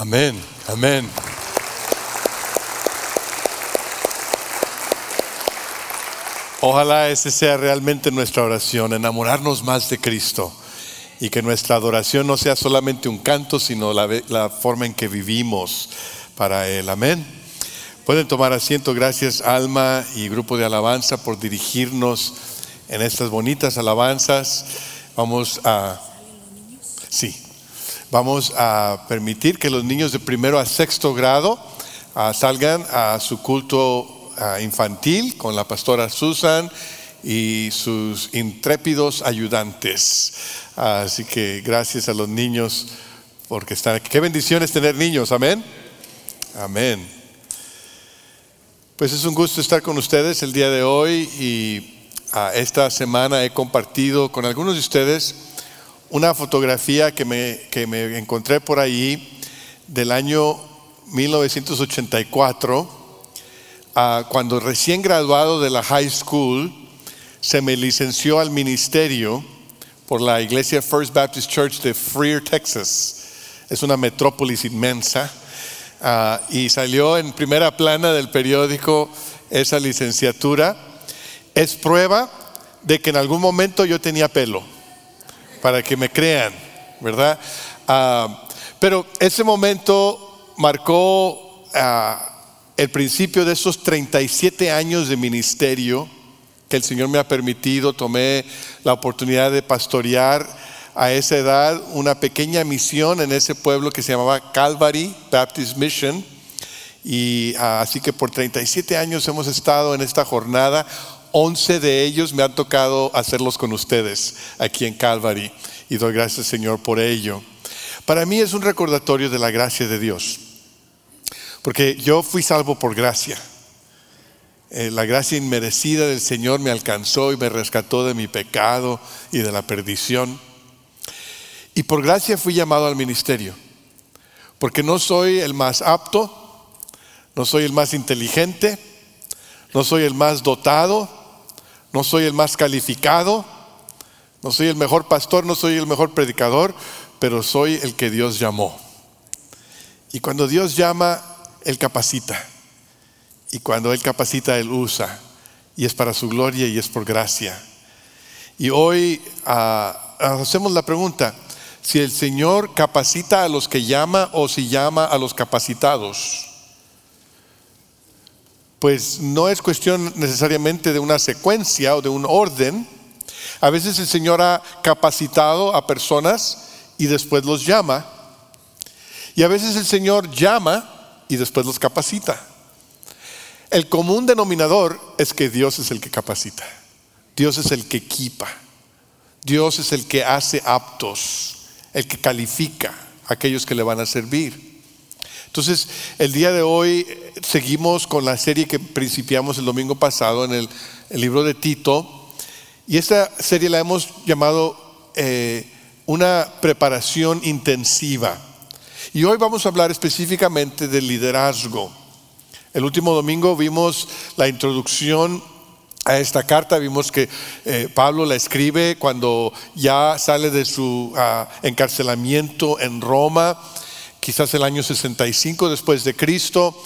Amén, amén. Ojalá ese sea realmente nuestra oración, enamorarnos más de Cristo y que nuestra adoración no sea solamente un canto, sino la, la, forma en que vivimos para Él. Amén. Pueden tomar asiento. Gracias Alma y grupo de alabanza por dirigirnos en estas bonitas alabanzas. Vamos a... Sí, vamos a permitir que los niños de primero a sexto grado uh, salgan a su culto infantil con la pastora Susan y sus intrépidos ayudantes. Así que gracias a los niños porque están aquí. Qué bendiciones tener niños, amén. Amén. Pues es un gusto estar con ustedes el día de hoy y esta semana he compartido con algunos de ustedes una fotografía que me, que me encontré por ahí del año 1984 cuando recién graduado de la high school, se me licenció al ministerio por la iglesia First Baptist Church de Freer, Texas. Es una metrópolis inmensa. Ah, y salió en primera plana del periódico esa licenciatura. Es prueba de que en algún momento yo tenía pelo, para que me crean, ¿verdad? Ah, pero ese momento marcó ah, el principio de esos 37 años de ministerio que el Señor me ha permitido, tomé la oportunidad de pastorear a esa edad una pequeña misión en ese pueblo que se llamaba Calvary Baptist Mission. Y ah, así que por 37 años hemos estado en esta jornada. 11 de ellos me han tocado hacerlos con ustedes aquí en Calvary. Y doy gracias, Señor, por ello. Para mí es un recordatorio de la gracia de Dios. Porque yo fui salvo por gracia. Eh, la gracia inmerecida del Señor me alcanzó y me rescató de mi pecado y de la perdición. Y por gracia fui llamado al ministerio. Porque no soy el más apto, no soy el más inteligente, no soy el más dotado, no soy el más calificado, no soy el mejor pastor, no soy el mejor predicador, pero soy el que Dios llamó. Y cuando Dios llama, él capacita. Y cuando Él capacita, Él usa. Y es para su gloria y es por gracia. Y hoy ah, hacemos la pregunta, si el Señor capacita a los que llama o si llama a los capacitados. Pues no es cuestión necesariamente de una secuencia o de un orden. A veces el Señor ha capacitado a personas y después los llama. Y a veces el Señor llama y después los capacita. El común denominador es que Dios es el que capacita. Dios es el que equipa. Dios es el que hace aptos, el que califica a aquellos que le van a servir. Entonces, el día de hoy seguimos con la serie que principiamos el domingo pasado en el, libro de Tito. Y esta serie la hemos llamado eh, una preparación intensiva. Y hoy vamos a hablar específicamente del liderazgo. El último domingo vimos la introducción a esta carta, vimos que eh, Pablo la escribe cuando ya sale de su ah, encarcelamiento en Roma, quizás el año 65 después de Cristo.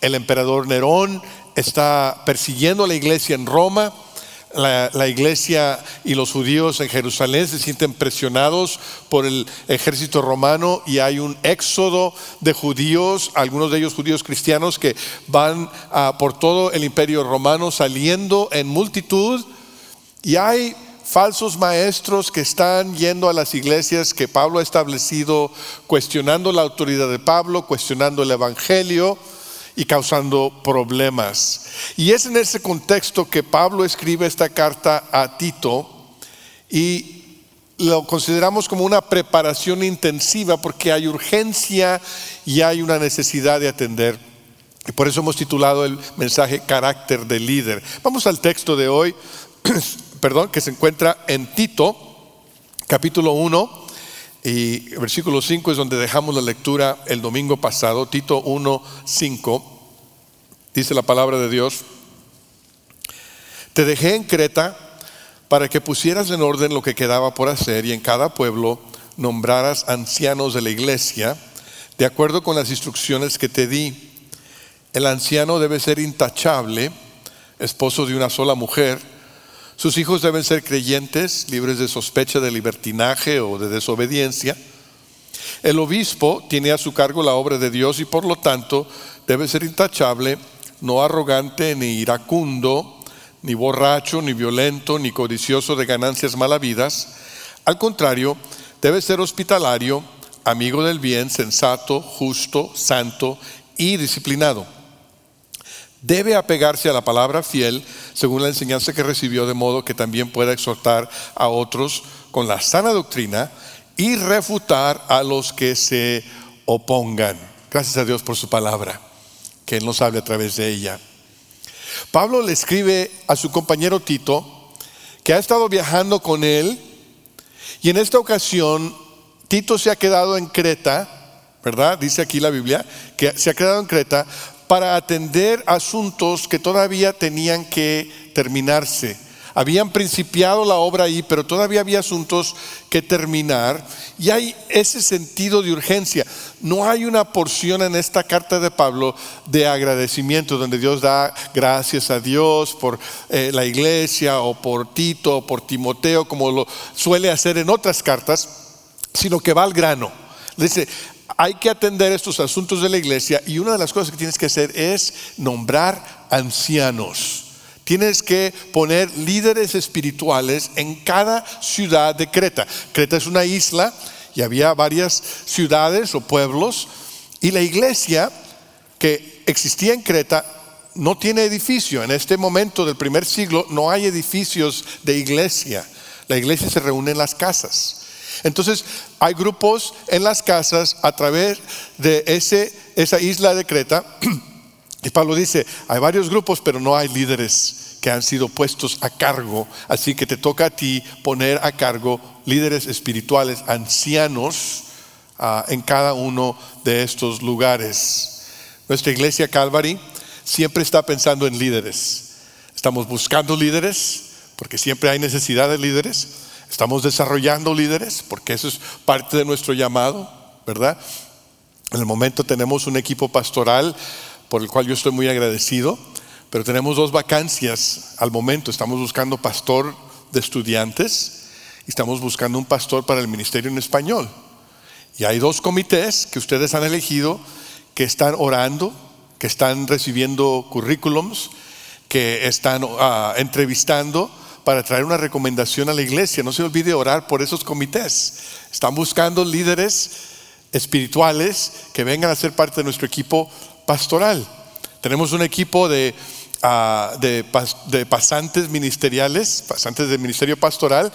El emperador Nerón está persiguiendo a la iglesia en Roma la, iglesia y los judíos en Jerusalén se sienten presionados por el ejército romano y hay un éxodo de judíos, algunos de ellos judíos cristianos que van por todo el imperio romano saliendo en multitud y hay falsos maestros que están yendo a las iglesias que Pablo ha establecido, cuestionando la autoridad de Pablo, cuestionando el Evangelio y causando problemas. Y es en ese contexto que Pablo escribe esta carta a Tito y lo consideramos como una preparación intensiva porque hay urgencia y hay una necesidad de atender. Y por eso hemos titulado el mensaje Carácter de líder. Vamos al texto de hoy, perdón, que se encuentra en Tito, capítulo 1, y versículo 5 es donde dejamos la lectura el domingo pasado, Tito 1, 5. Dice la palabra de Dios, te dejé en Creta para que pusieras en orden lo que quedaba por hacer y en cada pueblo nombraras ancianos de la iglesia, de acuerdo con las instrucciones que te di. El anciano debe ser intachable, esposo de una sola mujer. Sus hijos deben ser creyentes, libres de sospecha de libertinaje o de desobediencia. El obispo tiene a su cargo la obra de Dios y por lo tanto debe ser intachable, no arrogante ni iracundo, ni borracho, ni violento, ni codicioso de ganancias malavidas. Al contrario, debe ser hospitalario, amigo del bien, sensato, justo, santo y disciplinado. Debe apegarse a la palabra fiel según la enseñanza que recibió, de modo que también pueda exhortar a otros con la sana doctrina y refutar a los que se opongan. Gracias a Dios por su palabra, que Él nos hable a través de ella. Pablo le escribe a su compañero Tito, que ha estado viajando con él, y en esta ocasión Tito se ha quedado en Creta, ¿verdad? Dice aquí la Biblia, que se ha quedado en Creta para atender asuntos que todavía tenían que terminarse habían principiado la obra ahí, pero todavía había asuntos que terminar y hay ese sentido de urgencia. No hay una porción en esta carta de Pablo de agradecimiento donde Dios da gracias a Dios por eh, la iglesia o por Tito o por Timoteo, como lo suele hacer en otras cartas, sino que va al grano. Dice, hay que atender estos asuntos de la iglesia y una de las cosas que tienes que hacer es nombrar ancianos. Tienes que poner líderes espirituales en cada ciudad de Creta. Creta es una isla y había varias ciudades o pueblos y la iglesia que existía en Creta no tiene edificio. En este momento del primer siglo no hay edificios de iglesia. La iglesia se reúne en las casas. Entonces hay grupos en las casas a través de ese, esa isla de Creta. Y Pablo dice, hay varios grupos, pero no hay líderes que han sido puestos a cargo, así que te toca a ti poner a cargo líderes espirituales, ancianos, ah, en cada uno de estos lugares. Nuestra iglesia Calvary siempre está pensando en líderes. Estamos buscando líderes, porque siempre hay necesidad de líderes. Estamos desarrollando líderes, porque eso es parte de nuestro llamado, ¿verdad? En el momento tenemos un equipo pastoral por el cual yo estoy muy agradecido pero tenemos dos vacancias al momento. Estamos buscando pastor de estudiantes y estamos buscando un pastor para el ministerio en español. Y hay dos comités que ustedes han elegido que están orando, que están recibiendo currículums, que están ah, entrevistando para traer una recomendación a la iglesia. No se olvide orar por esos comités. Están buscando líderes espirituales que vengan a ser parte de nuestro equipo pastoral. Tenemos un equipo de de, pasantes ministeriales, pasantes del ministerio pastoral,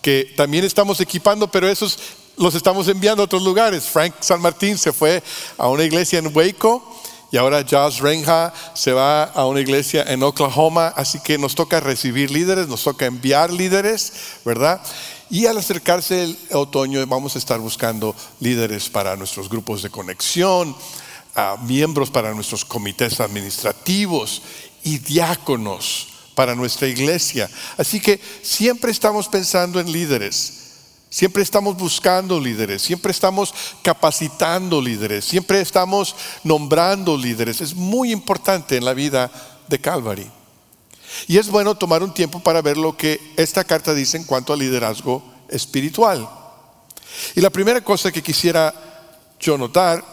que también estamos equipando, pero esos los estamos enviando a otros lugares. Frank San Martín se fue a una iglesia en Waco y ahora Josh Renja se va a una iglesia en Oklahoma, así que nos toca recibir líderes, nos toca enviar líderes, ¿verdad? Y al acercarse el otoño vamos a estar buscando líderes para nuestros grupos de conexión, miembros para nuestros comités administrativos y diáconos para nuestra iglesia. Así que siempre estamos pensando en líderes. Siempre estamos buscando líderes, siempre estamos capacitando líderes, siempre estamos nombrando líderes. Es muy importante en la vida de Calvary. Y es bueno tomar un tiempo para ver lo que esta carta dice en cuanto al liderazgo espiritual. Y la primera cosa que quisiera yo notar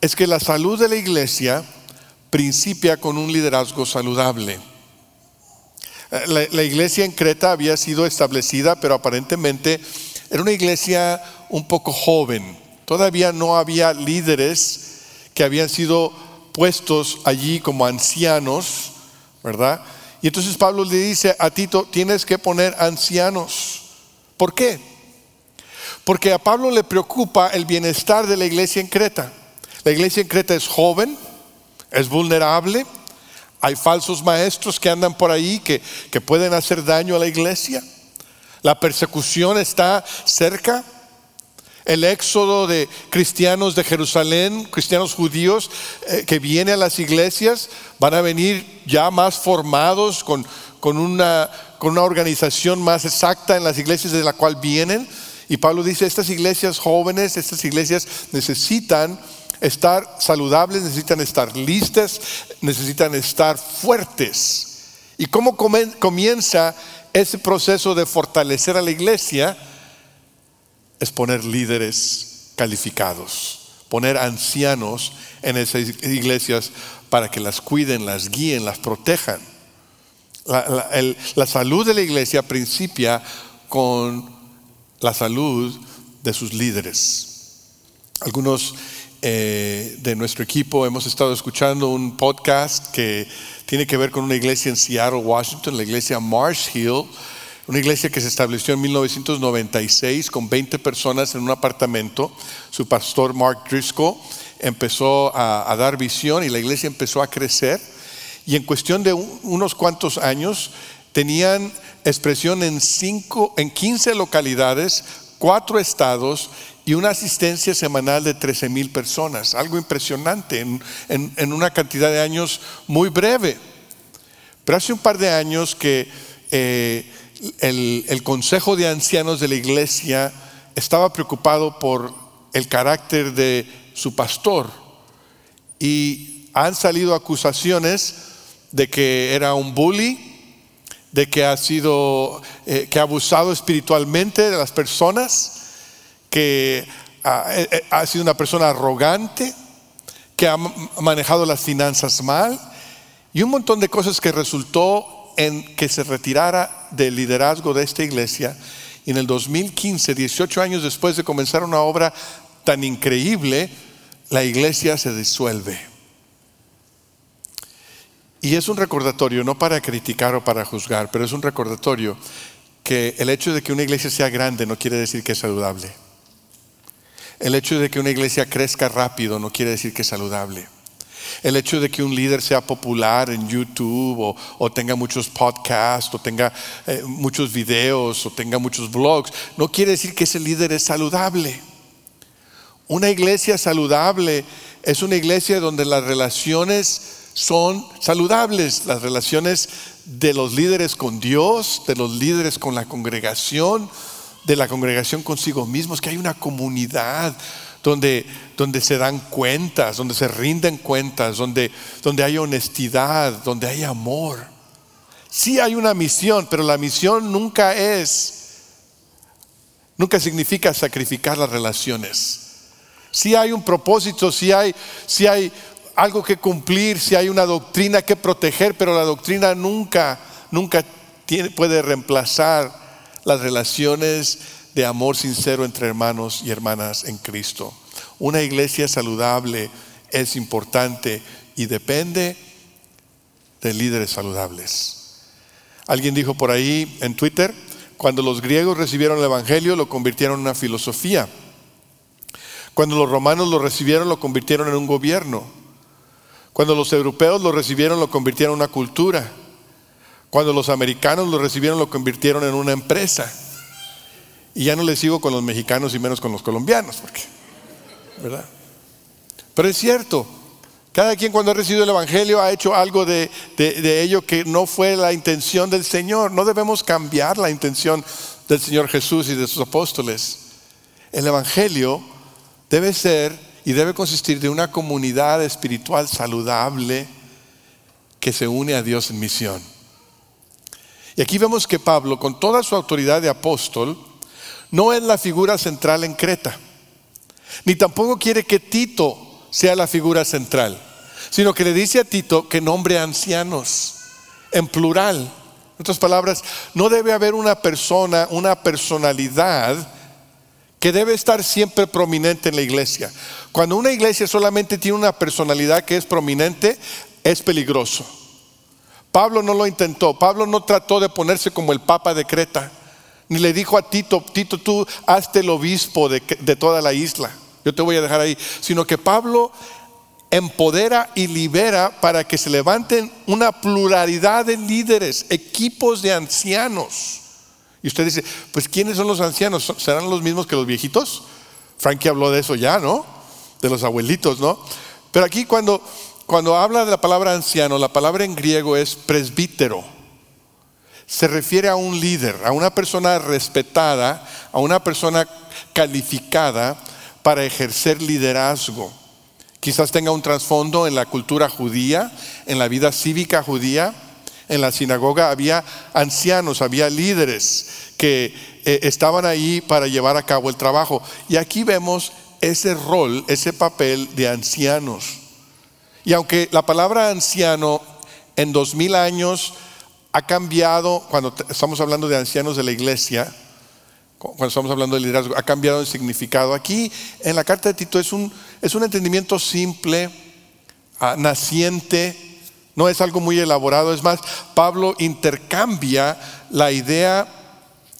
es que la salud de la iglesia principia con un liderazgo saludable. Eh, la, iglesia en Creta había sido establecida, pero aparentemente era una iglesia un poco joven. Todavía no había líderes que habían sido puestos allí como ancianos, ¿verdad? Y entonces Pablo le dice a Tito, tienes que poner ancianos. ¿Por qué? Porque a Pablo le preocupa el bienestar de la iglesia en Creta. La iglesia en Creta es joven, es vulnerable. Hay falsos maestros que andan por ahí que, que pueden hacer daño a la iglesia. La persecución está cerca. El éxodo de cristianos de Jerusalén, cristianos judíos eh, que vienen a las iglesias, van a venir ya más formados con, con, una, con una organización más exacta en las iglesias de la cual vienen. Y Pablo dice, estas iglesias jóvenes, estas iglesias necesitan estar saludables, necesitan estar listas, necesitan estar fuertes. ¿Y cómo comienza ese proceso de fortalecer a la iglesia? Es poner líderes calificados, poner ancianos en esas iglesias para que las cuiden, las guíen, las protejan. La, salud de la iglesia principia con la salud de sus líderes. Algunos eh, de nuestro equipo hemos estado escuchando un podcast que tiene que ver con una iglesia en Seattle, Washington, la iglesia Marsh Hill, una iglesia que se estableció en 1996 con 20 personas en un apartamento. Su pastor Mark Driscoll empezó a, dar visión y la iglesia empezó a crecer. Y en cuestión de unos cuantos años tenían expresión en, cinco, en 15 localidades, cuatro estados y una asistencia semanal de 13 mil personas. Algo impresionante en, una cantidad de años muy breve. Pero hace un par de años que eh, el, el Consejo de Ancianos de la Iglesia estaba preocupado por el carácter de su pastor y han salido acusaciones de que era un bully, de que ha sido, eh, que ha abusado espiritualmente de las personas, que eh, eh, ha, sido una persona arrogante, que ha manejado las finanzas mal y un montón de cosas que resultó en que se retirara del liderazgo de esta iglesia. Y en el 2015, 18 años después de comenzar una obra tan increíble, la iglesia se disuelve. Y es un recordatorio, no para criticar o para juzgar, pero es un recordatorio que el hecho de que una iglesia sea grande no quiere decir que es saludable. El hecho de que una iglesia crezca rápido no quiere decir que es saludable. El hecho de que un líder sea popular en YouTube o, tenga muchos podcasts o tenga eh, muchos videos o tenga muchos blogs, no quiere decir que ese líder es saludable. Una iglesia saludable es una iglesia donde las relaciones son saludables las relaciones de los líderes con Dios, de los líderes con la congregación, de la congregación consigo mismos, que hay una comunidad donde, donde se dan cuentas, donde se rinden cuentas, donde, donde hay honestidad, donde hay amor. Sí hay una misión, pero la misión nunca es, nunca significa sacrificar las relaciones. Sí hay un propósito, sí hay, sí hay algo que cumplir, si hay una doctrina que proteger, pero la doctrina nunca, nunca puede reemplazar las relaciones de amor sincero entre hermanos y hermanas en Cristo. Una iglesia saludable es importante y depende de líderes saludables. Alguien dijo por ahí en Twitter, cuando los griegos recibieron el Evangelio lo convirtieron en una filosofía. Cuando los romanos lo recibieron lo convirtieron en un gobierno. Cuando los europeos lo recibieron, lo convirtieron en una cultura. Cuando los americanos lo recibieron, lo convirtieron en una empresa. Y ya no le sigo con los mexicanos y menos con los colombianos, porque, ¿verdad? Pero es cierto, cada quien cuando ha recibido el Evangelio ha hecho algo de, de, ello que no fue la intención del Señor. No debemos cambiar la intención del Señor Jesús y de sus apóstoles. El Evangelio debe ser y debe consistir de una comunidad espiritual saludable que se une a Dios en misión. Y aquí vemos que Pablo, con toda su autoridad de apóstol, no es la figura central en Creta, ni tampoco quiere que Tito sea la figura central, sino que le dice a Tito que nombre ancianos, en plural. En otras palabras, no debe haber una persona, una personalidad que debe estar siempre prominente en la iglesia. Cuando una iglesia solamente tiene una personalidad que es prominente, es peligroso. Pablo no lo intentó, Pablo no trató de ponerse como el papa de Creta, ni le dijo a Tito, Tito, tú hazte el obispo de, de toda la isla, yo te voy a dejar ahí, sino que Pablo empodera y libera para que se levanten una pluralidad de líderes, equipos de ancianos y usted dice, pues ¿quiénes son los ancianos? ¿Serán los mismos que los viejitos? Frankie habló de eso ya, ¿no? De los abuelitos, ¿no? Pero aquí cuando, cuando habla de la palabra anciano, la palabra en griego es presbítero. Se refiere a un líder, a una persona respetada, a una persona calificada para ejercer liderazgo, Quizás tenga un trasfondo en la cultura judía, en la vida cívica judía. En la sinagoga había ancianos, había líderes que eh, estaban ahí para llevar a cabo el trabajo. Y aquí vemos ese rol, ese papel de ancianos. Y aunque la palabra anciano en dos mil años ha cambiado, cuando estamos hablando de ancianos de la iglesia, cuando estamos hablando de liderazgo, ha cambiado de significado. Aquí en la carta de Tito es un, es un entendimiento simple, ah, naciente, no es algo muy elaborado. Es más, Pablo intercambia la idea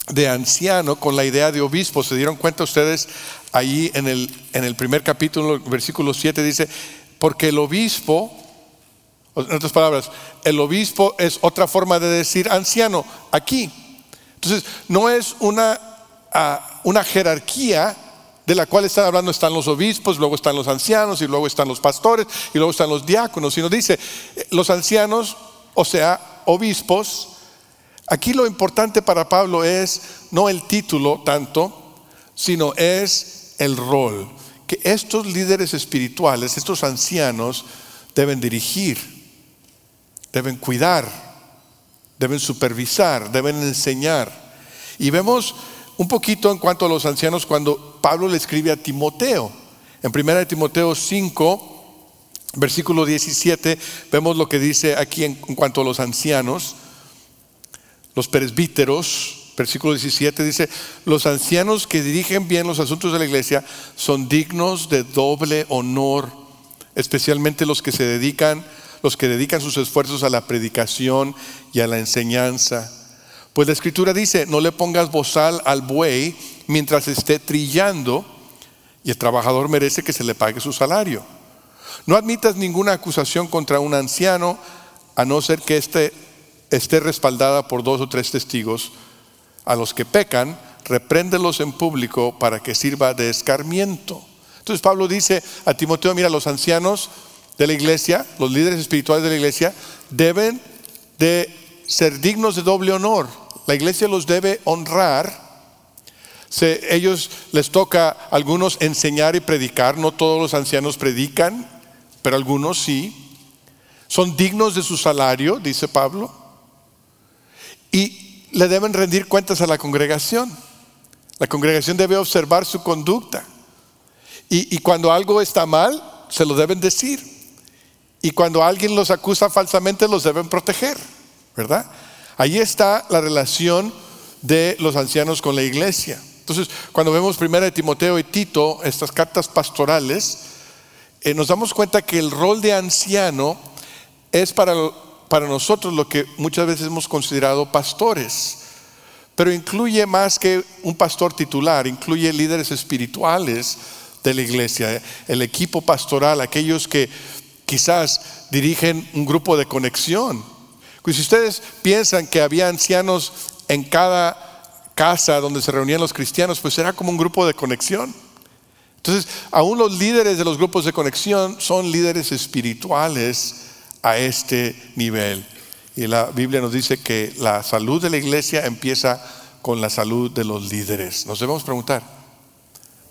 de anciano con la idea de obispo. ¿Se dieron cuenta ustedes ahí en el, en el primer capítulo, versículo 7, dice, porque el obispo, en otras palabras, el obispo es otra forma de decir anciano aquí. Entonces, no es una, ah, una jerarquía de la cual están hablando, están los obispos, luego están los ancianos y luego están los pastores y luego están los diáconos, sino dice, los ancianos, o sea, obispos, aquí lo importante para Pablo es no el título tanto, sino es el rol que estos líderes espirituales, estos ancianos, deben dirigir, deben cuidar, deben supervisar, deben enseñar. Y vemos un poquito en cuanto a los ancianos cuando Pablo le escribe a Timoteo. En 1 Timoteo 5, versículo 17, vemos lo que dice aquí en, cuanto a los ancianos, los presbíteros, Versículo 17 dice, los ancianos que dirigen bien los asuntos de la iglesia son dignos de doble honor, especialmente los que se dedican, los que dedican sus esfuerzos a la predicación y a la enseñanza. Pues la escritura dice, no le pongas bozal al buey mientras esté trillando y el trabajador merece que se le pague su salario. No admitas ninguna acusación contra un anciano a no ser que éste esté respaldada por dos o tres testigos a los que pecan, repréndelos en público para que sirva de escarmiento. Entonces Pablo dice a Timoteo, mira, los ancianos de la iglesia, los líderes espirituales de la iglesia, deben de ser dignos de doble honor. La iglesia los debe honrar. Se, ellos les toca a algunos enseñar y predicar, no todos los ancianos predican, pero algunos sí. Son dignos de su salario, dice Pablo. Y le deben rendir cuentas a la congregación. La congregación debe observar su conducta. Y, cuando algo está mal, se lo deben decir. Y cuando alguien los acusa falsamente, los deben proteger. ¿Verdad? Ahí está la relación de los ancianos con la iglesia. Entonces, cuando vemos primera de Timoteo y Tito, estas cartas pastorales, eh, nos damos cuenta que el rol de anciano es para para nosotros lo que muchas veces hemos considerado pastores, pero incluye más que un pastor titular, incluye líderes espirituales de la iglesia, el equipo pastoral, aquellos que quizás dirigen un grupo de conexión. Pues si ustedes piensan que había ancianos en cada casa donde se reunían los cristianos, pues era como un grupo de conexión. Entonces, aún los líderes de los grupos de conexión son líderes espirituales a este nivel. Y la Biblia nos dice que la salud de la iglesia empieza con la salud de los líderes. Nos debemos preguntar,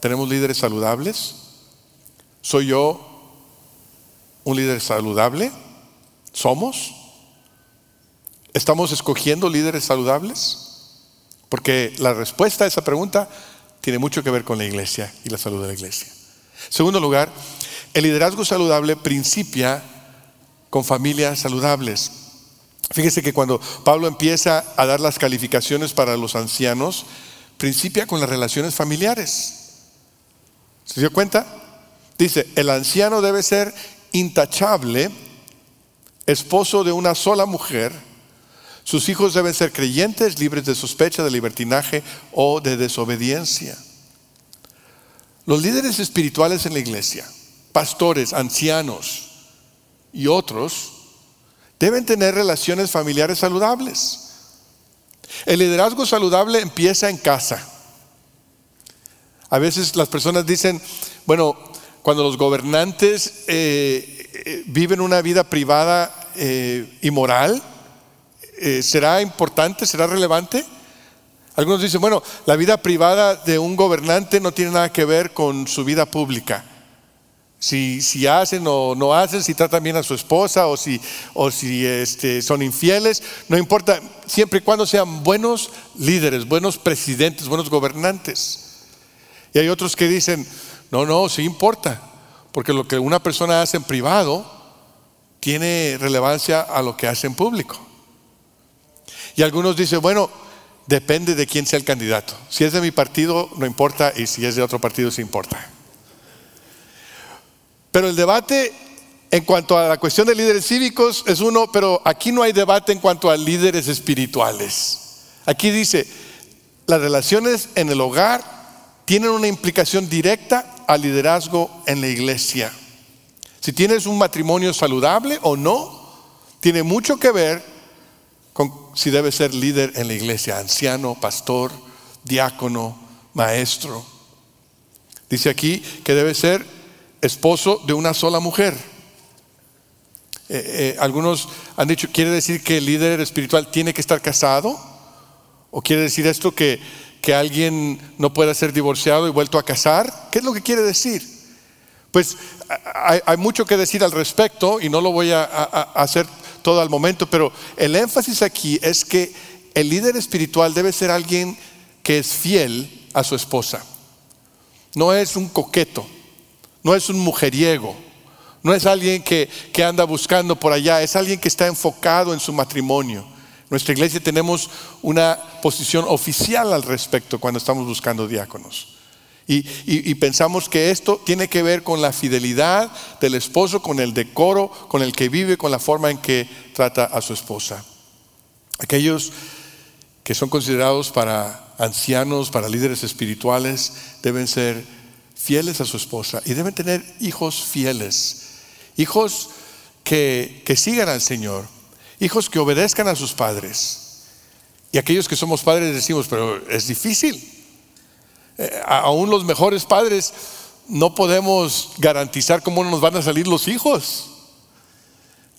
¿tenemos líderes saludables? ¿Soy yo un líder saludable? ¿Somos? ¿Estamos escogiendo líderes saludables? Porque la respuesta a esa pregunta tiene mucho que ver con la iglesia y la salud de la iglesia. Segundo lugar, el liderazgo saludable principia con familias saludables. Fíjese que cuando Pablo empieza a dar las calificaciones para los ancianos, principia con las relaciones familiares. ¿Se dio cuenta? Dice, el anciano debe ser intachable, esposo de una sola mujer, sus hijos deben ser creyentes, libres de sospecha, de libertinaje o de desobediencia. Los líderes espirituales en la iglesia, pastores, ancianos, y otros deben tener relaciones familiares saludables. El liderazgo saludable empieza en casa. A veces las personas dicen, bueno, cuando los gobernantes eh, eh, viven una vida privada eh, y moral, ¿será importante, será relevante? Algunos dicen, bueno, la vida privada de un gobernante no tiene nada que ver con su vida pública. Si, si, hacen o no hacen, si tratan bien a su esposa o si, o si este, son infieles, no importa, siempre y cuando sean buenos líderes, buenos presidentes, buenos gobernantes. Y hay otros que dicen, no, no, sí importa, porque lo que una persona hace en privado tiene relevancia a lo que hace en público. Y algunos dicen, bueno, depende de quién sea el candidato. Si es de mi partido, no importa, y si es de otro partido, sí importa. Pero el debate en cuanto a la cuestión de líderes cívicos es uno, pero aquí no hay debate en cuanto a líderes espirituales. Aquí dice, las relaciones en el hogar tienen una implicación directa al liderazgo en la iglesia. Si tienes un matrimonio saludable o no, tiene mucho que ver si debes ser líder en la iglesia, anciano, pastor, diácono, maestro. Dice aquí que debe ser esposo de una sola mujer. Eh, eh, algunos han dicho, ¿quiere decir que el líder espiritual tiene que estar casado? ¿O quiere decir esto que, que alguien no pueda ser divorciado y vuelto a casar? ¿Qué es lo que quiere decir? Pues hay, mucho que decir al respecto y no lo voy a hacer todo al momento, pero el énfasis aquí es que el líder espiritual debe ser alguien que es fiel a su esposa. No es un coqueto no es un mujeriego, no es alguien que, anda buscando por allá, es alguien que está enfocado en su matrimonio. Nuestra iglesia tenemos una posición oficial al respecto cuando estamos buscando diáconos. Y, pensamos que esto tiene que ver con la fidelidad del esposo, con el decoro, con el que vive, con la forma en que trata a su esposa. Aquellos que son considerados para ancianos, para líderes espirituales, deben ser fieles a su esposa y deben tener hijos fieles, hijos que, sigan al Señor, hijos que obedezcan a sus padres. Y aquellos que somos padres decimos, pero es difícil. Eh, aún los mejores padres no podemos garantizar cómo nos van a salir los hijos.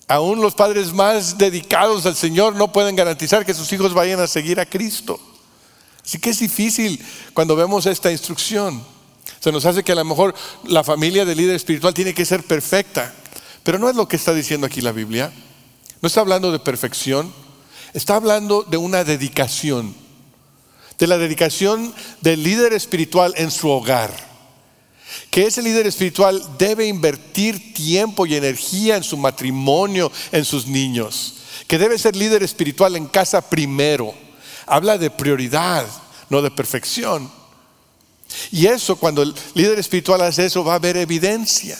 Aún los padres más dedicados al Señor no pueden garantizar que sus hijos vayan a seguir a Cristo. Así que es difícil cuando vemos esta instrucción. Se nos hace que a lo mejor la familia del líder espiritual tiene que ser perfecta. Pero no es lo que está diciendo aquí la Biblia. No está hablando de perfección. Está hablando de una dedicación. De la dedicación del líder espiritual en su hogar. Que ese líder espiritual debe invertir tiempo y energía en su matrimonio, en sus niños. Que debe ser líder espiritual en casa primero. Habla de prioridad, no de perfección. Y eso, cuando el líder espiritual hace eso, va a haber evidencia.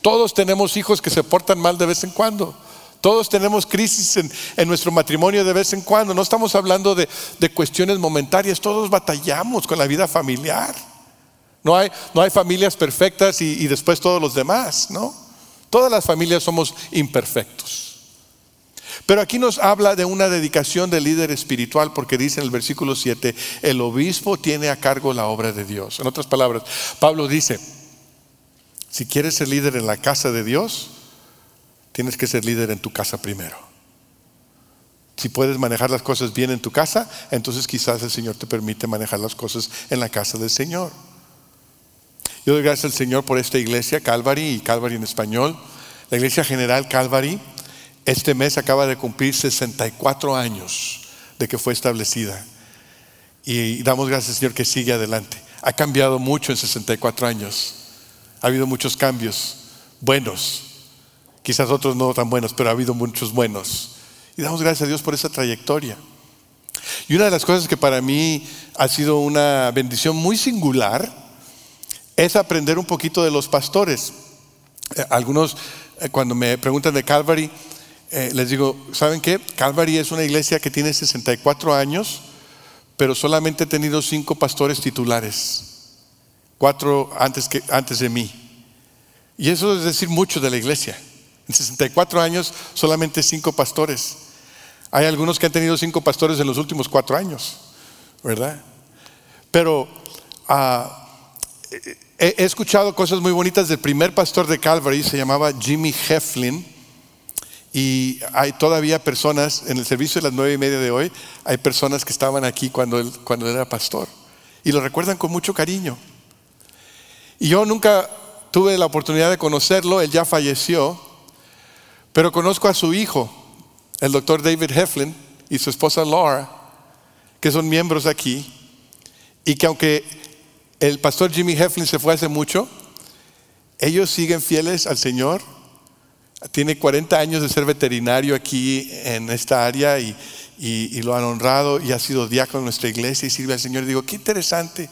Todos tenemos hijos que se portan mal de vez en cuando. Todos tenemos crisis en, nuestro matrimonio de vez en cuando. No estamos hablando de, cuestiones momentarias. Todos batallamos con la vida familiar. No hay, no hay familias perfectas y, y después todos los demás, ¿no? Todas las familias somos imperfectos. Pero aquí nos habla de una dedicación del líder espiritual porque dice en el versículo 7, el obispo tiene a cargo la obra de Dios. En otras palabras, Pablo dice, si quieres ser líder en la casa de Dios, tienes que ser líder en tu casa primero. Si puedes manejar las cosas bien en tu casa, entonces quizás el Señor te permite manejar las cosas en la casa del Señor. Yo doy gracias al Señor por esta iglesia, Calvary y Calvary en español. La iglesia general Calvary este mes acaba de cumplir 64 años de que fue establecida. Y damos gracias, Señor, que sigue adelante. Ha cambiado mucho en 64 años. Ha habido muchos cambios buenos. Quizás otros no tan buenos, pero ha habido muchos buenos. Y damos gracias a Dios por esa trayectoria. Y una de las cosas que para mí ha sido una bendición muy singular es aprender un poquito de los pastores. Eh, algunos, eh, cuando me preguntan de Calvary, eh, les digo, ¿saben qué? Calvary es una iglesia que tiene 64 años, pero solamente ha tenido cinco pastores titulares, cuatro antes, que, antes de mí. Y eso es decir mucho de la iglesia. En 64 años, solamente cinco pastores. Hay algunos que han tenido cinco pastores en los últimos cuatro años, ¿verdad? Pero ah, he, escuchado cosas muy bonitas del primer pastor de Calvary, se llamaba Jimmy Heflin y hay todavía personas, en el servicio de las nueve y media de hoy, hay personas que estaban aquí cuando él, cuando era pastor. Y lo recuerdan con mucho cariño. Y yo nunca tuve la oportunidad de conocerlo, él ya falleció, pero conozco a su hijo, el doctor David Heflin, y su esposa Laura, que son miembros aquí, y que aunque el pastor Jimmy Heflin se fue hace mucho, ellos siguen fieles al Señor. Tiene 40 años de ser veterinario aquí en esta área y, lo han honrado y ha sido diácono en nuestra iglesia y sirve al Señor. digo, qué interesante,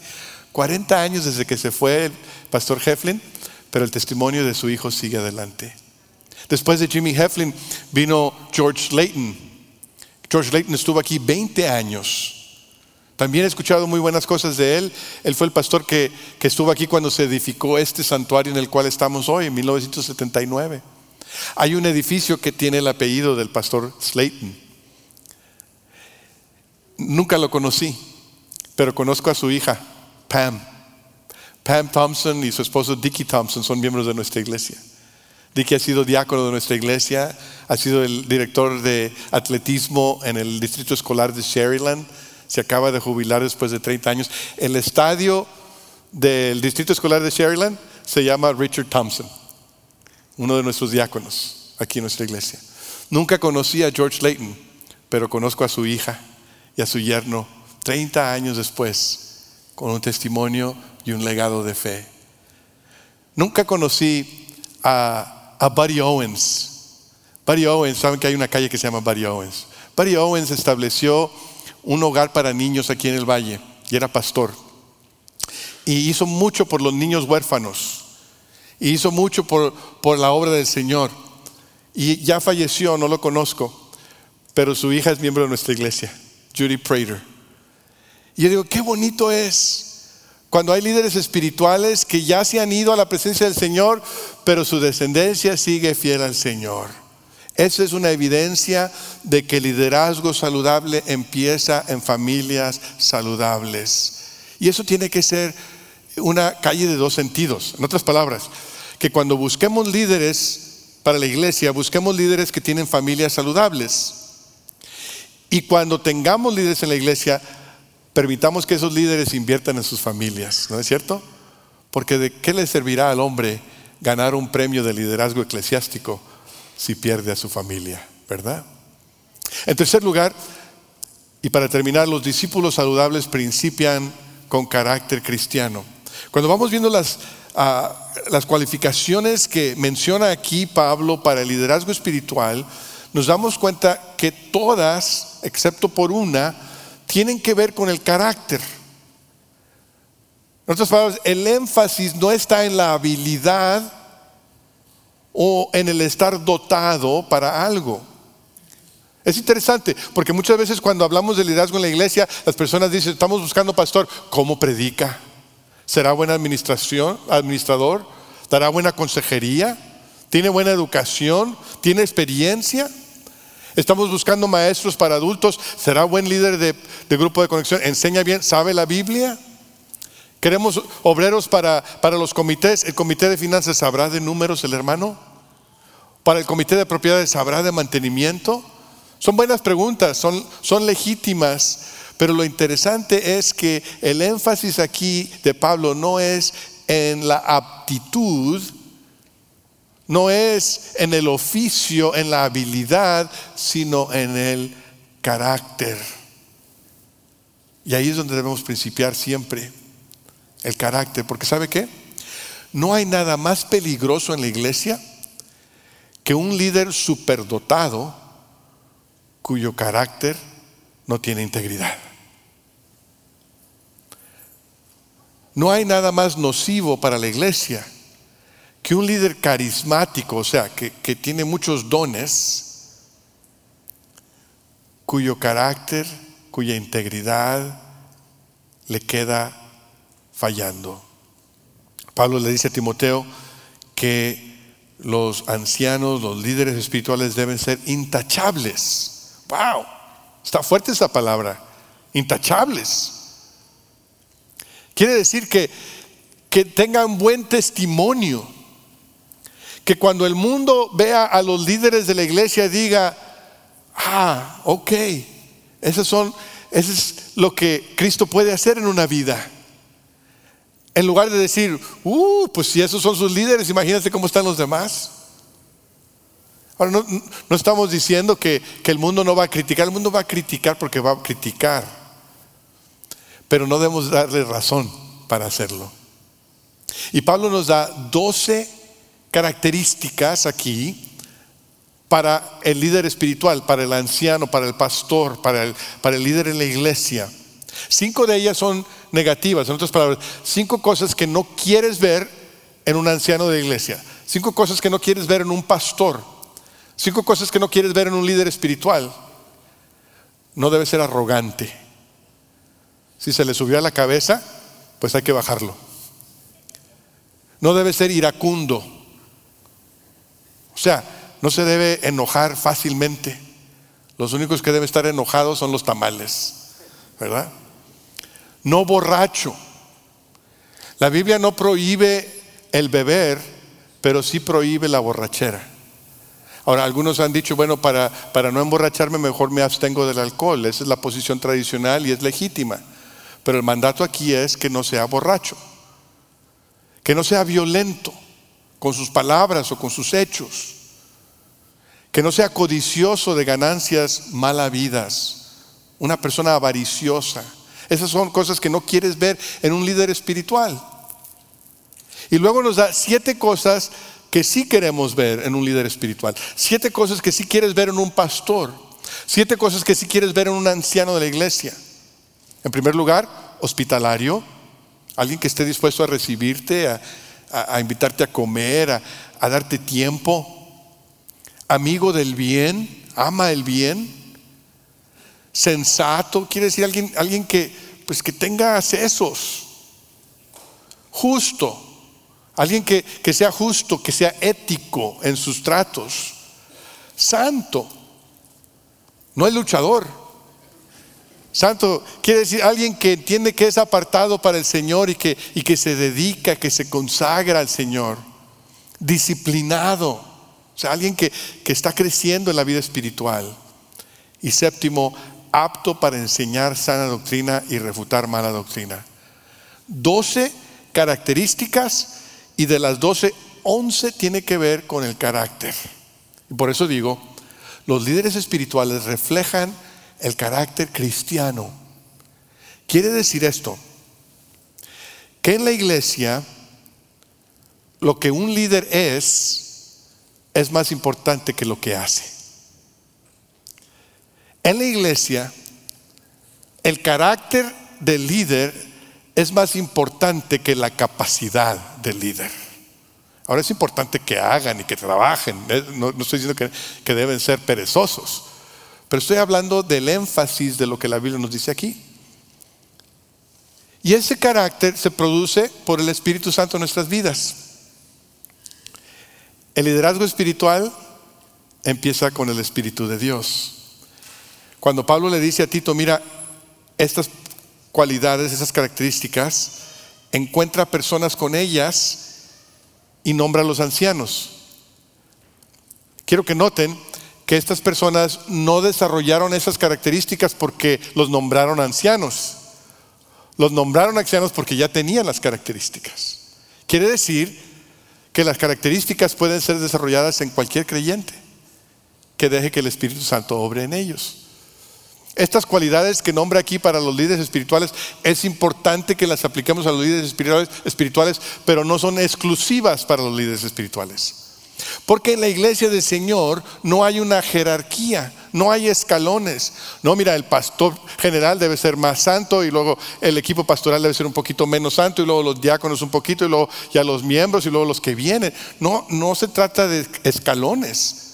40 años desde que se fue el pastor Heflin, pero el testimonio de su hijo sigue adelante. Después de Jimmy Heflin vino George Layton. George Layton estuvo aquí 20 años. También he escuchado muy buenas cosas de él. Él fue el pastor que, estuvo aquí cuando se edificó este santuario en el cual estamos hoy, en 1979. Hay un edificio que tiene el apellido del pastor Slayton. Nunca lo conocí, pero conozco a su hija, Pam. Pam Thompson y su esposo Dickie Thompson son miembros de nuestra iglesia. Dickie ha sido diácono de nuestra iglesia, ha sido el director de atletismo en el distrito escolar de Sherryland se acaba de jubilar después de 30 años. El estadio del Distrito Escolar de Sherryland se llama Richard Thompson, uno de nuestros diáconos aquí en nuestra iglesia. Nunca conocí a George Layton, pero conozco a su hija y a su yerno 30 años después, con un testimonio y un legado de fe. Nunca conocí a, a Buddy Owens. Buddy Owens, saben que hay una calle que se llama Buddy Owens. Buddy Owens estableció un hogar para niños aquí en el valle y era pastor. Y hizo mucho por los niños huérfanos. Y hizo mucho por, por la obra del Señor. Y ya falleció, no lo conozco, pero su hija es miembro de nuestra iglesia, Judy Prater. Y yo digo, qué bonito es cuando hay líderes espirituales que ya se han ido a la presencia del Señor, pero su descendencia sigue fiel al Señor. Esa es una evidencia de que el liderazgo saludable empieza en familias saludables. Y eso tiene que ser una calle de dos sentidos. En otras palabras, que cuando busquemos líderes para la iglesia, busquemos líderes que tienen familias saludables. Y cuando tengamos líderes en la iglesia, permitamos que esos líderes inviertan en sus familias, ¿no es cierto? Porque de qué le servirá al hombre ganar un premio de liderazgo eclesiástico si pierde a su familia, ¿verdad? En tercer lugar, y para terminar, los discípulos saludables principian con carácter cristiano. Cuando vamos viendo las, ah, las cualificaciones que menciona aquí Pablo para el liderazgo espiritual, nos damos cuenta que todas, excepto por una, tienen que ver con el carácter. En otras palabras, el énfasis no está en la habilidad o en el estar dotado para algo. Es interesante, porque muchas veces cuando hablamos de liderazgo en la iglesia, las personas dicen, estamos buscando pastor, ¿cómo predica? ¿Será buena administración, administrador? ¿Dará buena consejería? ¿Tiene buena educación? ¿Tiene experiencia? Estamos buscando maestros para adultos. ¿Será buen líder de, grupo de conexión? ¿Enseña bien? ¿Sabe la Biblia? Queremos obreros para, los comités. ¿El comité de finanzas sabrá de números el hermano? ¿Para el comité de propiedades sabrá de mantenimiento? Son buenas preguntas, son legítimas, pero lo interesante es que el énfasis aquí de Pablo no es en la aptitud, no es en el oficio, en la habilidad, sino en el carácter. Y ahí es donde debemos principiar siempre el carácter, porque ¿sabe qué? No hay nada más peligroso en la iglesia que un líder superdotado cuyo carácter no tiene integridad. No hay nada más nocivo para la iglesia que un líder carismático, o sea, que, que tiene muchos dones, cuyo carácter, cuya integridad le queda fallando. Pablo le dice a Timoteo que los ancianos, los líderes espirituales deben ser intachables. ¡Wow! Está fuerte esa palabra. Intachables. Quiere decir que, que tengan buen testimonio. Que cuando el mundo vea a los líderes de la iglesia diga, ah, ok, eso, son, eso es lo que Cristo puede hacer en una vida En lugar de decir, uh, pues si esos son sus líderes, imagínate cómo están los demás. Ahora, no, no estamos diciendo que, que el mundo no va a criticar, el mundo va a criticar porque va a criticar, pero no debemos darle razón para hacerlo. Y Pablo nos da 12 características aquí para el líder espiritual, para el anciano, para el pastor, para el, para el líder en la iglesia. Cinco de ellas son negativas, en otras palabras, cinco cosas que no quieres ver en un anciano de iglesia, cinco cosas que no quieres ver en un pastor, cinco cosas que no quieres ver en un líder espiritual. No debe ser arrogante. Si se le subió a la cabeza, pues hay que bajarlo. No debe ser iracundo. O sea, no se debe enojar fácilmente. Los únicos que deben estar enojados son los tamales, ¿verdad? No borracho. La Biblia no prohíbe el beber, pero sí prohíbe la borrachera. Ahora, algunos han dicho, bueno, para, para no emborracharme mejor me abstengo del alcohol. Esa es la posición tradicional y es legítima. Pero el mandato aquí es que no sea borracho, que no sea violento con sus palabras o con sus hechos que no sea codicioso de ganancias mal habidas, una persona avariciosa. Esas son cosas que no quieres ver en un líder espiritual. Y luego nos da siete cosas que sí queremos ver en un líder espiritual, siete cosas que sí quieres ver en un pastor, siete cosas que sí quieres ver en un anciano de la iglesia. En primer lugar, hospitalario, alguien que esté dispuesto a recibirte, a, invitarte a comer, a darte tiempo. Amigo del bien, ama el bien, sensato, quiere decir alguien, alguien que, pues que tenga accesos, justo, alguien que, que sea justo, que sea ético en sus tratos, santo, no es luchador. Santo quiere decir alguien que entiende que es apartado para el Señor y que, y que se dedica, que se consagra al Señor. Disciplinado o sea, alguien que, que está creciendo en la vida espiritual. Y séptimo, apto para enseñar sana doctrina y refutar mala doctrina. Doce características y de las doce, once tiene que ver con el carácter. Y por eso digo, los líderes espirituales reflejan el carácter cristiano. Quiere decir esto, que en la iglesia lo que un líder es, es más importante que lo que hace. En la iglesia, el carácter del líder es más importante que la capacidad del líder. Ahora es importante que hagan y que trabajen. ¿eh? No, estoy diciendo que, que deben ser perezosos, pero estoy hablando del énfasis de lo que la Biblia nos dice aquí. Y ese carácter se produce por el Espíritu Santo en nuestras vidas. El liderazgo espiritual empieza con el Espíritu de Dios. Cuando Pablo le dice a Tito, mira, estas cualidades, esas características, encuentra personas con ellas y nombra a los ancianos. Quiero que noten que estas personas no desarrollaron esas características porque los nombraron ancianos. Los nombraron ancianos porque ya tenían las características. Quiere decir que las características pueden ser desarrolladas en cualquier creyente que deje que el Espíritu Santo obre en ellos. Estas cualidades que nombra aquí para los líderes espirituales es importante que las apliquemos a los líderes espirituales, espirituales, pero no son exclusivas para los líderes espirituales. Porque en la iglesia del Señor no hay una jerarquía, no hay escalones. No, mira, el pastor general debe ser más santo y luego el equipo pastoral debe ser un poquito menos santo y luego los diáconos un poquito y luego ya los miembros y luego los que vienen. No, no se trata de escalones.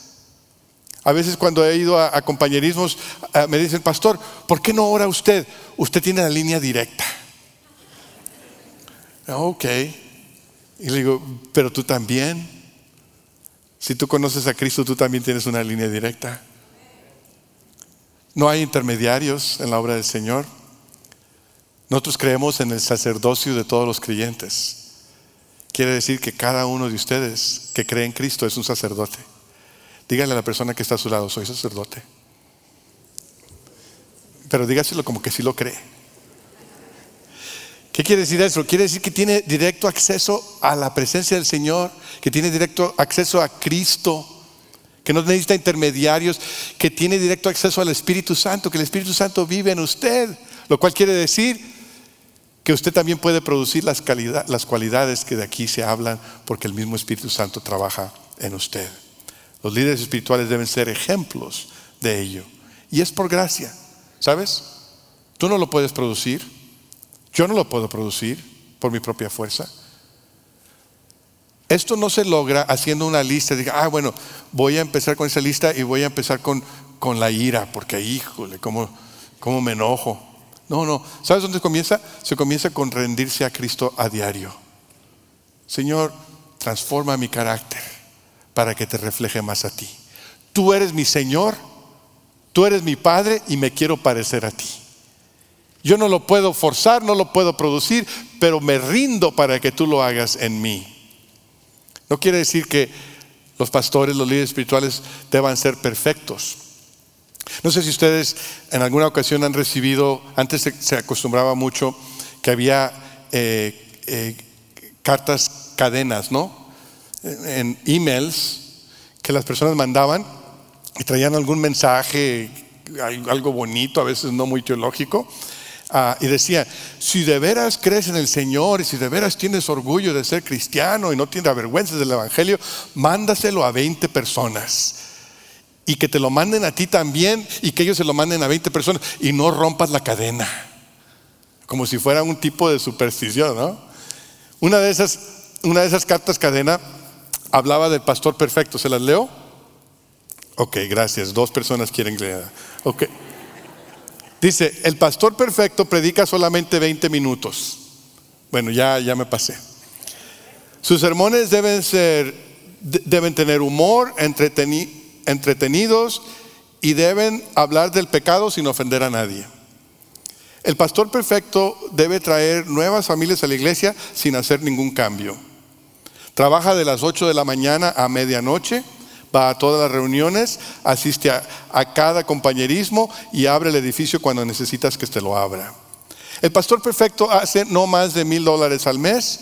A veces cuando he ido a, compañerismos eh, me dicen, pastor, ¿por qué no ora usted? Usted tiene la línea directa. Ok. Y le digo, pero tú también. Si tú conoces a Cristo, tú también tienes una línea directa. No hay intermediarios en la obra del Señor. Nosotros creemos en el sacerdocio de todos los creyentes. Quiere decir que cada uno de ustedes que cree en Cristo es un sacerdote. Díganle a la persona que está a su lado, soy sacerdote. Pero dígaselo como que sí lo cree. ¿Qué quiere decir eso? Quiere decir que tiene directo acceso a la presencia del Señor, que tiene directo acceso a Cristo, que no necesita intermediarios, que tiene directo acceso al Espíritu Santo, que el Espíritu Santo vive en usted, lo cual quiere decir que usted también puede producir las, las cualidades que de aquí se hablan porque el mismo Espíritu Santo trabaja en usted. Los líderes espirituales deben ser ejemplos de ello. Y es por gracia, ¿sabes? Tú no lo puedes producir. Yo no lo puedo producir por mi propia fuerza. Esto no se logra haciendo una lista. Diga, ah, bueno, voy a empezar con esa lista y voy a empezar con, con la ira, porque híjole, cómo, cómo me enojo. No, no. ¿Sabes dónde comienza? Se comienza con rendirse a Cristo a diario. Señor, transforma mi carácter para que te refleje más a ti. Tú eres mi Señor, tú eres mi Padre y me quiero parecer a ti. Yo no lo puedo forzar, no lo puedo producir, pero me rindo para que tú lo hagas en mí. No quiere decir que los pastores, los líderes espirituales deban ser perfectos. No sé si ustedes en alguna ocasión han recibido, antes se, acostumbraba mucho que había eh, eh, cartas cadenas, ¿no? En emails que las personas mandaban y traían algún mensaje, algo bonito, a veces no muy teológico, Ah, y decía, si de veras crees en el Señor y si de veras tienes orgullo de ser cristiano y no tienes vergüenza del Evangelio, mándaselo a 20 personas. Y que te lo manden a ti también y que ellos se lo manden a 20 personas y no rompas la cadena. Como si fuera un tipo de superstición, ¿no? Una de esas, una de esas cartas cadena hablaba del pastor perfecto. ¿Se las leo? Ok, gracias. Dos personas quieren leer. Ok. Dice, el pastor perfecto predica solamente 20 minutos. Bueno, ya, ya me pasé. Sus sermones deben ser, deben tener humor, entretenidos y deben hablar del pecado sin ofender a nadie. El pastor perfecto debe traer nuevas familias a la iglesia sin hacer ningún cambio. Trabaja de las 8 de la mañana a medianoche va a todas las reuniones, asiste a, cada compañerismo y abre el edificio cuando necesitas que te lo abra. El pastor perfecto hace no más de mil dólares al mes,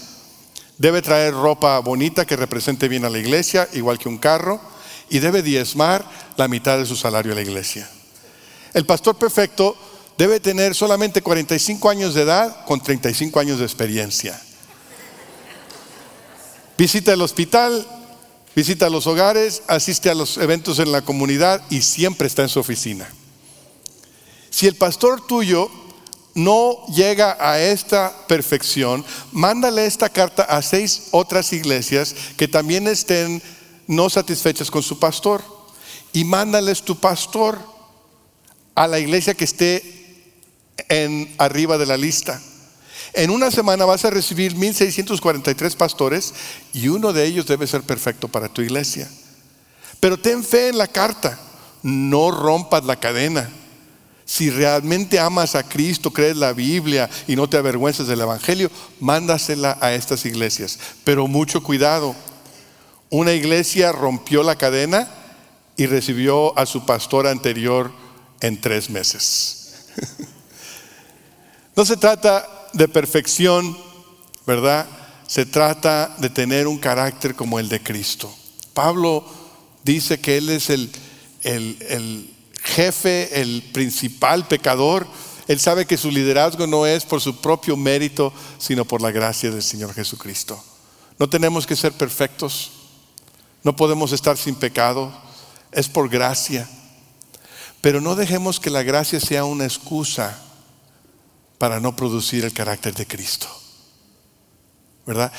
debe traer ropa bonita que represente bien a la iglesia, igual que un carro, y debe diezmar la mitad de su salario a la iglesia. El pastor perfecto debe tener solamente 45 años de edad con 35 años de experiencia. Visita el hospital visita los hogares, asiste a los eventos en la comunidad y siempre está en su oficina. Si el pastor tuyo no llega a esta perfección, mándale esta carta a seis otras iglesias que también estén no satisfechas con su pastor y mándales tu pastor a la iglesia que esté en arriba de la lista. En una semana vas a recibir 1643 pastores y uno de ellos debe ser perfecto para tu iglesia. Pero ten fe en la carta, no rompas la cadena. Si realmente amas a Cristo, crees la Biblia y no te avergüenzas del Evangelio, mándasela a estas iglesias. Pero mucho cuidado. Una iglesia rompió la cadena y recibió a su pastor anterior en tres meses. no se trata de perfección, ¿verdad? Se trata de tener un carácter como el de Cristo. Pablo dice que Él es el, el, jefe, el principal pecador. Él sabe que su liderazgo no es por su propio mérito, sino por la gracia del Señor Jesucristo. No tenemos que ser perfectos, no podemos estar sin pecado, es por gracia. Pero no dejemos que la gracia sea una excusa para no producir el carácter de Cristo. ¿Verdad?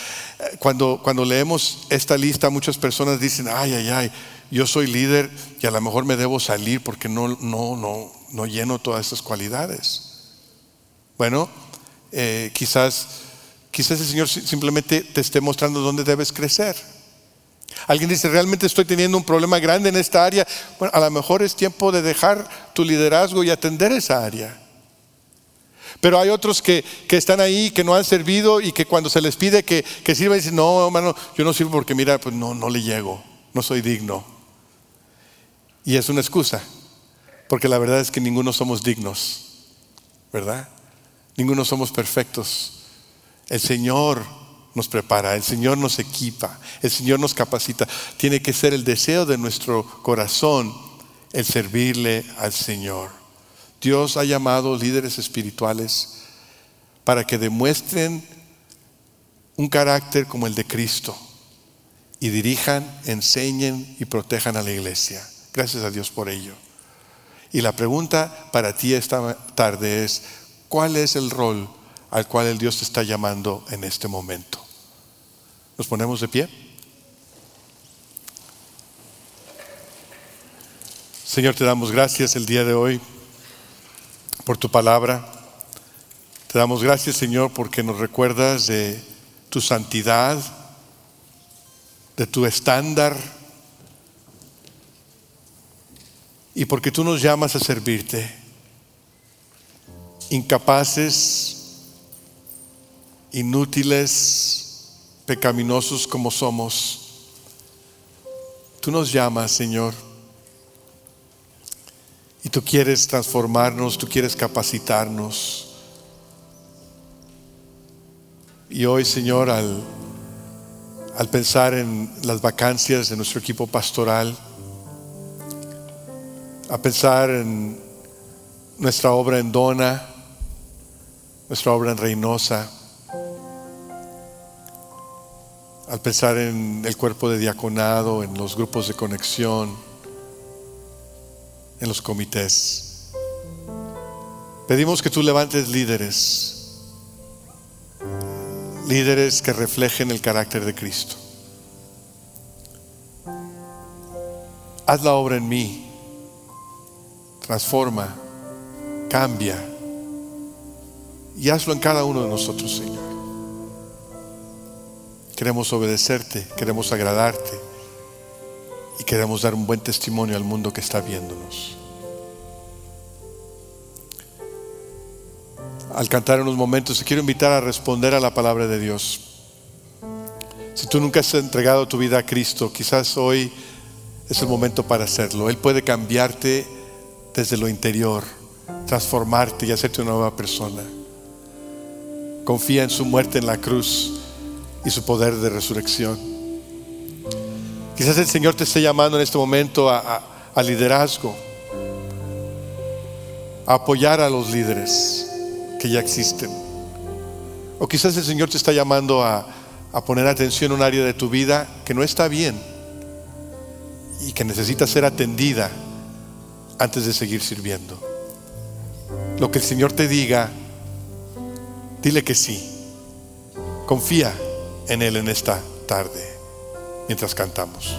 Cuando, cuando leemos esta lista, muchas personas dicen, ay, ay, ay, yo soy líder y a lo mejor me debo salir porque no, no, no, no lleno todas esas cualidades. Bueno, eh, quizás, quizás el Señor simplemente te esté mostrando dónde debes crecer. Alguien dice, realmente estoy teniendo un problema grande en esta área. Bueno, a lo mejor es tiempo de dejar tu liderazgo y atender esa área. Pero hay otros que, están ahí, que no han servido y que cuando se les pide que, que sirva, dicen, no, hermano, yo no sirvo porque mira, pues no, no le llego, no soy digno. Y es una excusa, porque la verdad es que ninguno somos dignos, ¿verdad? Ninguno somos perfectos. El Señor nos prepara, el Señor nos equipa, el Señor nos capacita. Tiene que ser el deseo de nuestro corazón el servirle al Señor. Dios ha llamado líderes espirituales para que demuestren un carácter como el de Cristo y dirijan, enseñen y protejan a la iglesia. Gracias a Dios por ello. Y la pregunta para ti esta tarde es, ¿cuál es el rol al cual el Dios te está llamando en este momento? ¿Nos ponemos de pie? Señor, te damos gracias el día de hoy por tu palabra. Te damos gracias, Señor, porque nos recuerdas de tu santidad, de tu estándar, y porque tú nos llamas a servirte, incapaces, inútiles, pecaminosos como somos, tú nos llamas, Señor. Y tú quieres transformarnos, tú quieres capacitarnos. Y hoy, Señor, al, al pensar en las vacancias de nuestro equipo pastoral, a pensar en nuestra obra en Dona, nuestra obra en Reynosa, al pensar en el cuerpo de diaconado, en los grupos de conexión, en los comités. Pedimos que tú levantes líderes, líderes que reflejen el carácter de Cristo. Haz la obra en mí, transforma, cambia y hazlo en cada uno de nosotros, Señor. Queremos obedecerte, queremos agradarte y queremos dar un buen testimonio al mundo que está viéndonos. Al cantar unos momentos, te quiero invitar a responder a la palabra de Dios. Si tú nunca has entregado tu vida a Cristo, quizás hoy es el momento para hacerlo. Él puede cambiarte desde lo interior, transformarte y hacerte una nueva persona. Confía en su muerte en la cruz y su poder de resurrección. Quizás el Señor te esté llamando en este momento a, liderazgo, a apoyar a los líderes que ya existen. O quizás el Señor te está llamando a, a poner atención en un área de tu vida que no está bien y que necesita ser atendida antes de seguir sirviendo. Lo que el Señor te diga, dile que sí. Confía en Él en esta tarde mientras cantamos.